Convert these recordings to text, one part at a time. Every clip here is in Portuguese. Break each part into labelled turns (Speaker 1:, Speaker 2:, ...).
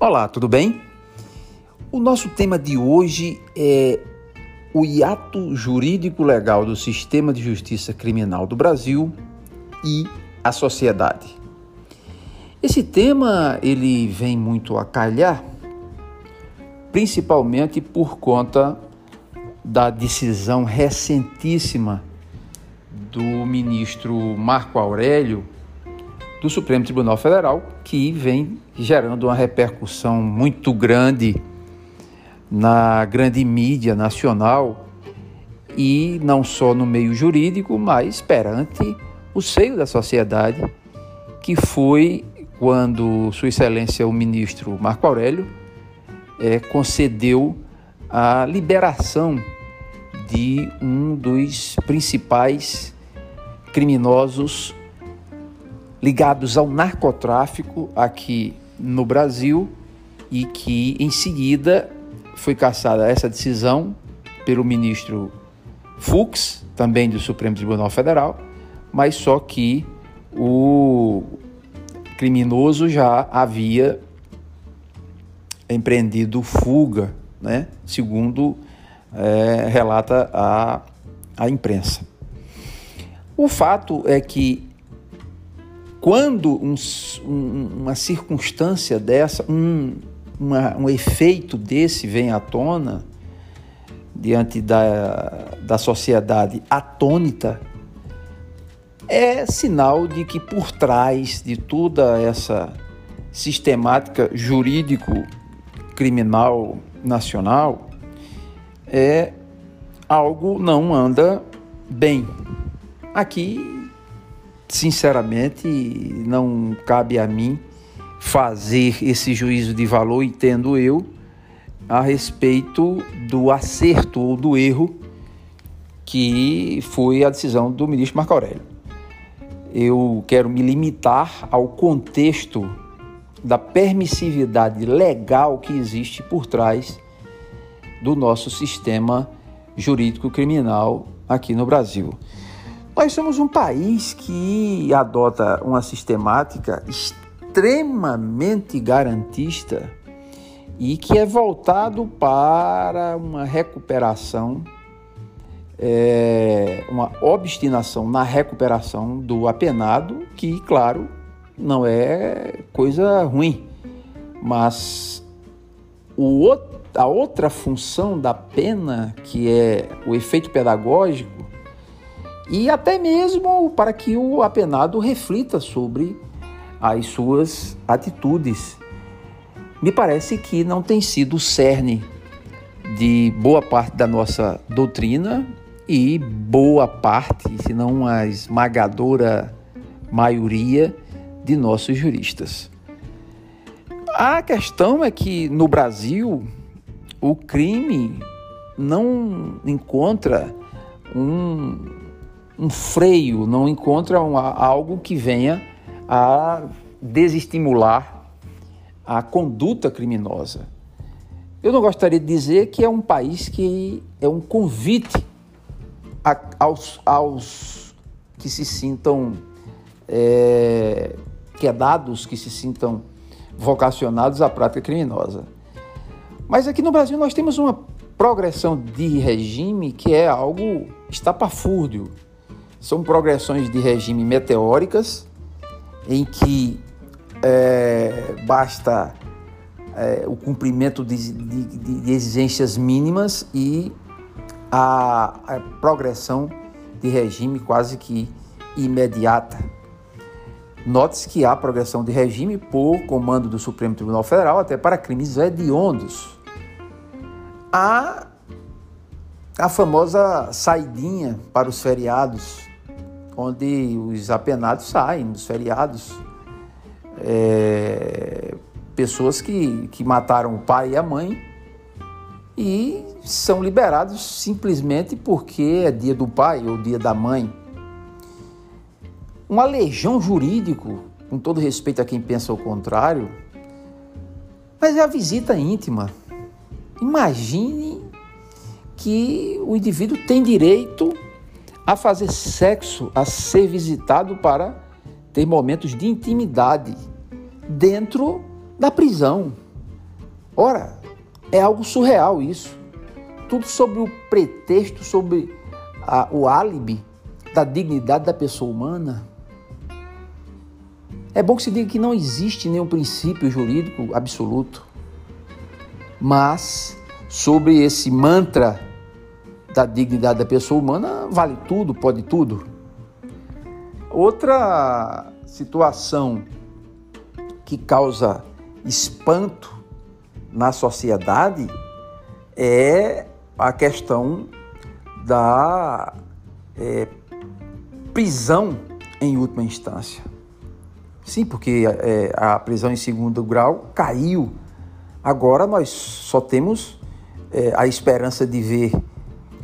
Speaker 1: Olá, tudo bem? O nosso tema de hoje é o hiato jurídico legal do sistema de justiça criminal do Brasil e a sociedade. Esse tema ele vem muito a calhar, principalmente por conta da decisão recentíssima do ministro Marco Aurélio do Supremo Tribunal Federal, que vem gerando uma repercussão muito grande na grande mídia nacional e não só no meio jurídico, mas perante o seio da sociedade, que foi quando Sua Excelência o ministro Marco Aurélio é, concedeu a liberação de um dos principais criminosos ligados ao narcotráfico aqui no Brasil e que em seguida foi cassada essa decisão pelo ministro Fux, também do Supremo Tribunal Federal, mas só que o criminoso já havia empreendido fuga, né? segundo é, relata a, a imprensa. O fato é que quando um, um, uma circunstância dessa, um, uma, um efeito desse vem à tona, diante da, da sociedade atônita, é sinal de que por trás de toda essa sistemática jurídico-criminal nacional é algo não anda bem. Aqui sinceramente, não cabe a mim fazer esse juízo de valor, entendo eu, a respeito do acerto ou do erro que foi a decisão do ministro Marco Aurélio. Eu quero me limitar ao contexto da permissividade legal que existe por trás do nosso sistema jurídico criminal aqui no Brasil. Nós somos um país que adota uma sistemática extremamente garantista e que é voltado para uma recuperação, é, uma obstinação na recuperação do apenado, que, claro, não é coisa ruim, mas o, a outra função da pena, que é o efeito pedagógico, e até mesmo para que o apenado reflita sobre as suas atitudes. Me parece que não tem sido o cerne de boa parte da nossa doutrina e boa parte, se não a esmagadora maioria de nossos juristas. A questão é que no Brasil o crime não encontra um um freio, não encontra algo que venha a desestimular a conduta criminosa. Eu não gostaria de dizer que é um país que é um convite a, aos, aos que se sintam é, quedados, que se sintam vocacionados à prática criminosa. Mas aqui no Brasil nós temos uma progressão de regime que é algo estapafúrdio. São progressões de regime meteóricas, em que é, basta é, o cumprimento de, de, de, exigências mínimas e a, a progressão de regime quase que imediata. Note-se que há progressão de regime por comando do Supremo Tribunal Federal até para crimes hediondos. Há a famosa saidinha para os feriados onde os apenados saem nos feriados. É, pessoas que, que mataram o pai e a mãe e são liberados simplesmente porque é dia do pai ou dia da mãe. Uma legião jurídico, com todo respeito a quem pensa o contrário, mas é a visita íntima. Imagine que o indivíduo tem direito a fazer sexo, a ser visitado para ter momentos de intimidade dentro da prisão. Ora, é algo surreal isso. Tudo sobre o pretexto, sobre a, o álibi da dignidade da pessoa humana. É bom que se diga que não existe nenhum princípio jurídico absoluto, mas sobre esse mantra da dignidade da pessoa humana vale tudo, pode tudo. Outra situação que causa espanto na sociedade é a questão da é, prisão em última instância. Sim, porque é, a prisão em segundo grau caiu. Agora nós só temos é, a esperança de ver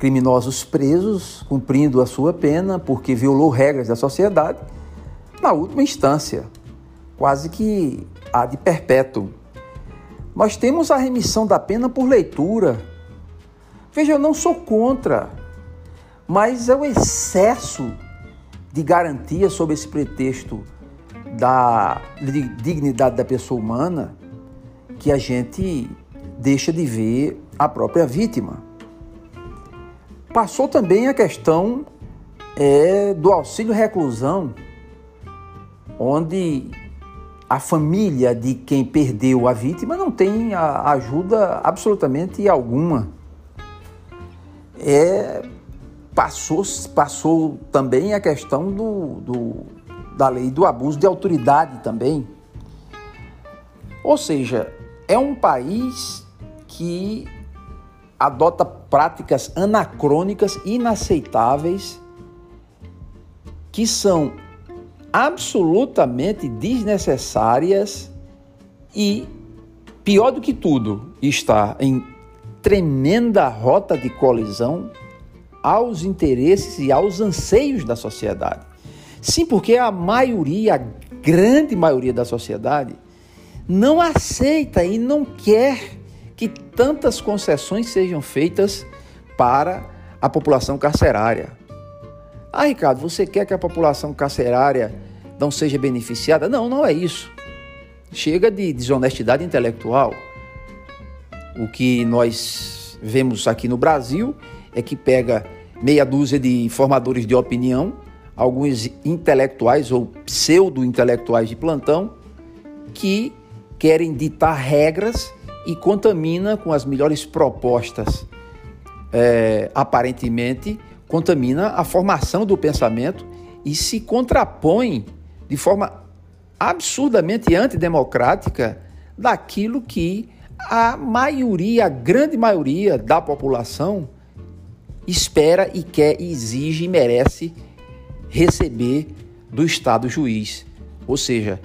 Speaker 1: criminosos presos cumprindo a sua pena porque violou regras da sociedade na última instância, quase que a de perpétuo. Nós temos a remissão da pena por leitura. Veja, eu não sou contra, mas é o excesso de garantia sob esse pretexto da dignidade da pessoa humana que a gente deixa de ver a própria vítima. Passou também a questão é, do auxílio reclusão, onde a família de quem perdeu a vítima não tem ajuda absolutamente alguma. É, passou, passou também a questão do, do da lei do abuso de autoridade também. Ou seja, é um país que adota práticas anacrônicas, inaceitáveis, que são absolutamente desnecessárias e, pior do que tudo, está em tremenda rota de colisão aos interesses e aos anseios da sociedade. Sim, porque a maioria, a grande maioria da sociedade, não aceita e não quer que tantas concessões sejam feitas para a população carcerária. Ah, Ricardo, você quer que a população carcerária não seja beneficiada? Não, não é isso. Chega de desonestidade intelectual. O que nós vemos aqui no Brasil é que pega meia dúzia de formadores de opinião alguns intelectuais ou pseudo-intelectuais de plantão que querem ditar regras e contamina com as melhores propostas, é, aparentemente, contamina a formação do pensamento e se contrapõe de forma absurdamente antidemocrática daquilo que a maioria, a grande maioria da população espera e quer, exige e merece receber do Estado juiz, ou seja,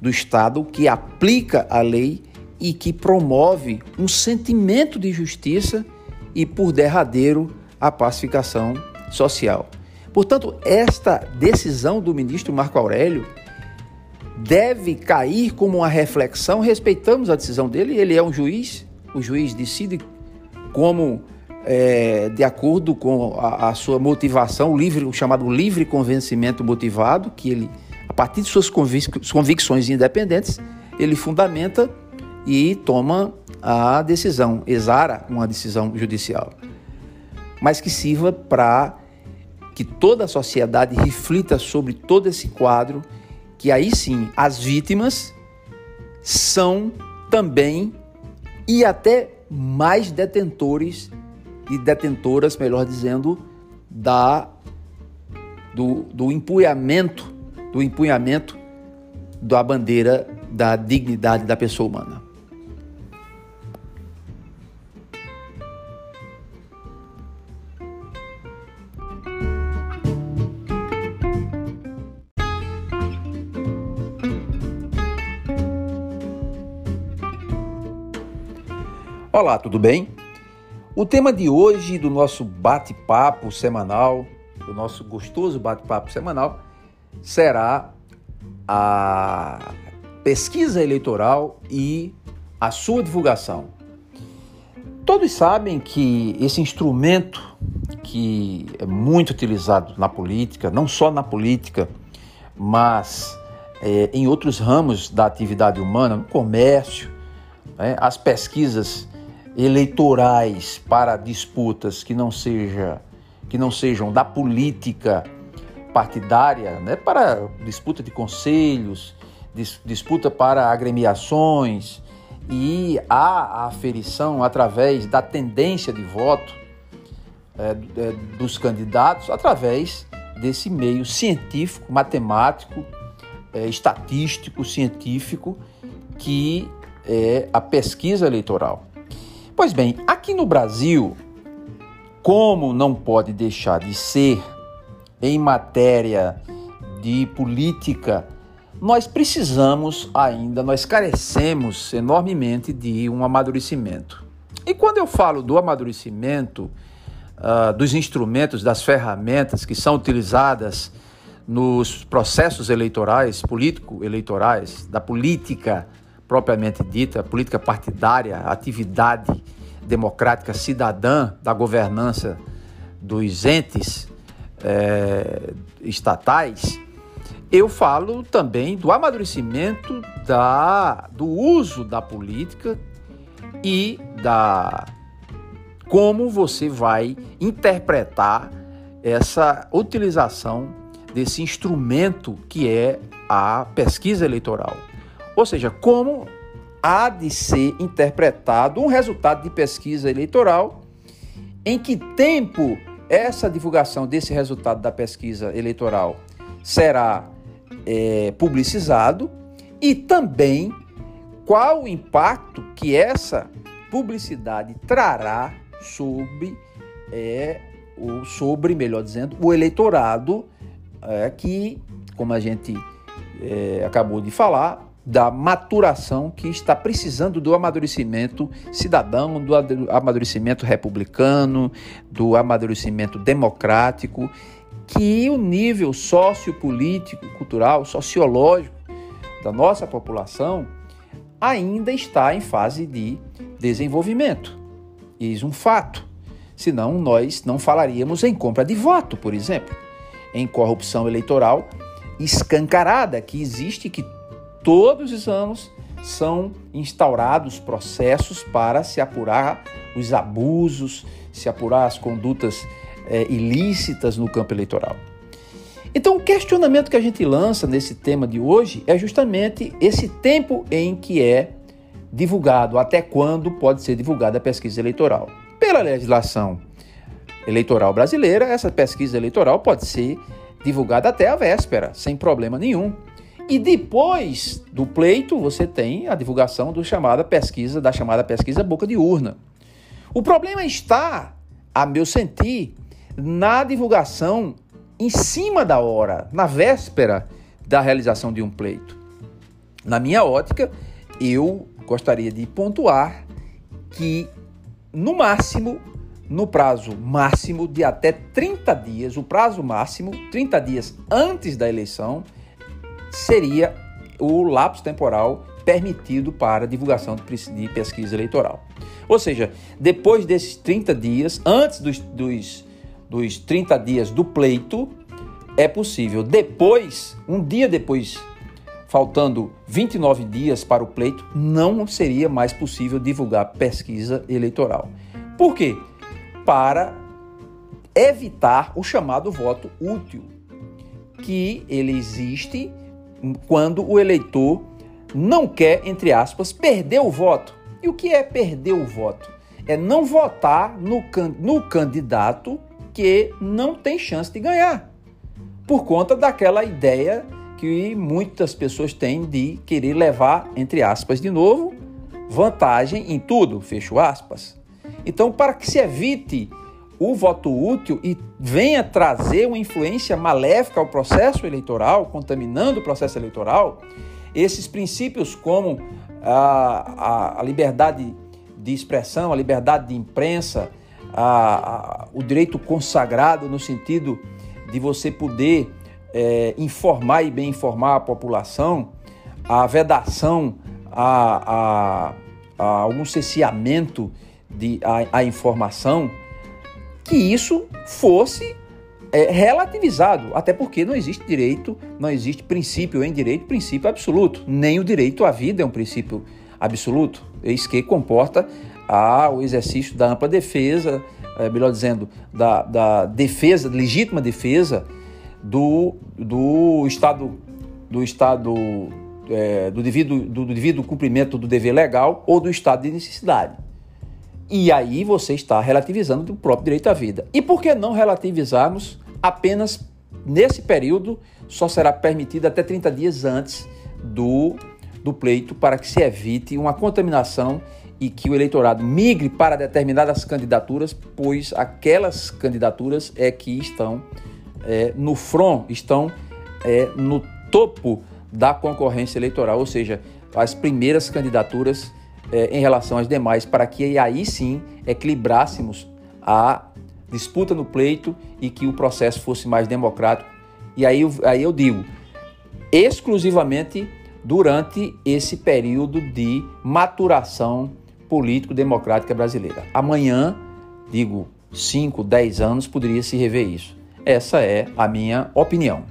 Speaker 1: do Estado que aplica a lei e que promove um sentimento de justiça e, por derradeiro, a pacificação social. Portanto, esta decisão do ministro Marco Aurélio deve cair como uma reflexão. Respeitamos a decisão dele, ele é um juiz, o juiz decide como é, de acordo com a, a, sua motivação, o, livre, o chamado livre convencimento motivado, que ele, a partir de suas convic convicções independentes, ele fundamenta e toma a decisão, exara uma decisão judicial, mas que sirva para que toda a sociedade reflita sobre todo esse quadro, que aí sim as vítimas são também e até mais detentores e detentoras, melhor dizendo, da do, do empunhamento, do empunhamento da bandeira da dignidade da pessoa humana. Olá, tudo bem? O tema de hoje do nosso bate-papo semanal, do nosso gostoso bate-papo semanal, será a pesquisa eleitoral e a sua divulgação. Todos sabem que esse instrumento que é muito utilizado na política, não só na política, mas é, em outros ramos da atividade humana, no comércio, né, as pesquisas eleitorais para disputas que não, seja, que não sejam da política partidária, né, para disputa de conselhos, dis, disputa para agremiações e a aferição através da tendência de voto é, é, dos candidatos através desse meio científico, matemático, é, estatístico, científico que é a pesquisa eleitoral. Pois bem, aqui no Brasil, como não pode deixar de ser em matéria de política, nós precisamos ainda, nós carecemos enormemente de um amadurecimento. E quando eu falo do amadurecimento, uh, dos instrumentos, das ferramentas que são utilizadas nos processos eleitorais, político-eleitorais, da política propriamente dita, política partidária, atividade democrática cidadã da governança dos entes é, estatais, eu falo também do amadurecimento da, do uso da política e da como você vai interpretar essa utilização desse instrumento que é a pesquisa eleitoral. Ou seja, como há de ser interpretado um resultado de pesquisa eleitoral, em que tempo essa divulgação desse resultado da pesquisa eleitoral será é, publicizado e também qual o impacto que essa publicidade trará sobre, é, o, sobre melhor dizendo, o eleitorado é, que, como a gente é, acabou de falar, da maturação que está precisando do amadurecimento cidadão, do amadurecimento republicano, do amadurecimento democrático, que o nível sociopolítico, cultural, sociológico da nossa população ainda está em fase de desenvolvimento. Eis um fato. Senão nós não falaríamos em compra de voto, por exemplo, em corrupção eleitoral escancarada que existe que todos os anos são instaurados processos para se apurar os abusos, se apurar as condutas é, ilícitas no campo eleitoral. Então, o questionamento que a gente lança nesse tema de hoje é justamente esse tempo em que é divulgado, até quando pode ser divulgada a pesquisa eleitoral. Pela legislação eleitoral brasileira, essa pesquisa eleitoral pode ser divulgada até a véspera, sem problema nenhum. E depois do pleito, você tem a divulgação do chamada pesquisa, da chamada pesquisa boca de urna. O problema está, a meu sentir, na divulgação em cima da hora, na véspera da realização de um pleito. Na minha ótica, eu gostaria de pontuar que, no máximo, no prazo máximo de até 30 dias, o prazo máximo, 30 dias antes da eleição, seria o lapso temporal permitido para divulgação de pesquisa eleitoral. Ou seja, depois desses 30 dias, antes dos, dos, dos 30 dias do pleito, é possível. Depois, um dia depois, faltando 29 dias para o pleito, não seria mais possível divulgar pesquisa eleitoral. Por quê? Para evitar o chamado voto útil, que ele existe quando o eleitor não quer, entre aspas, perder o voto. E o que é perder o voto? É não votar no, no candidato que não tem chance de ganhar. Por conta daquela ideia que muitas pessoas têm de querer levar, entre aspas, de novo, vantagem em tudo, fecho aspas. Então, para que se evite o voto útil e venha trazer uma influência maléfica ao processo eleitoral, contaminando o processo eleitoral, esses princípios como a, a, a liberdade de expressão, a liberdade de imprensa, a, o direito consagrado no sentido de você poder é, informar e bem informar a população, a vedação a, a, a algum cesseamento de a, a informação, que isso fosse é, relativizado, até porque não existe direito, não existe princípio em direito, princípio absoluto. Nem o direito à vida é um princípio absoluto. eis que comporta a, o exercício da ampla defesa, é, melhor dizendo, da, da defesa, legítima defesa do, do Estado, do Estado é, do, devido, do, do devido cumprimento do dever legal ou do estado de necessidade. E aí você está relativizando o próprio direito à vida. E por que não relativizarmos apenas nesse período? Só será permitido até 30 dias antes do, do pleito para que se evite uma contaminação e que o eleitorado migre para determinadas candidaturas, pois aquelas candidaturas é que estão é, no front, estão é, no topo da concorrência eleitoral, ou seja, as primeiras candidaturas é, em relação às demais, para que aí sim equilibrássemos a disputa no pleito e que o processo fosse mais democrático. E aí, aí eu digo, exclusivamente durante esse período de maturação político-democrática brasileira. Amanhã, digo, 5, 10 anos, poderia se rever isso. Essa é a minha opinião.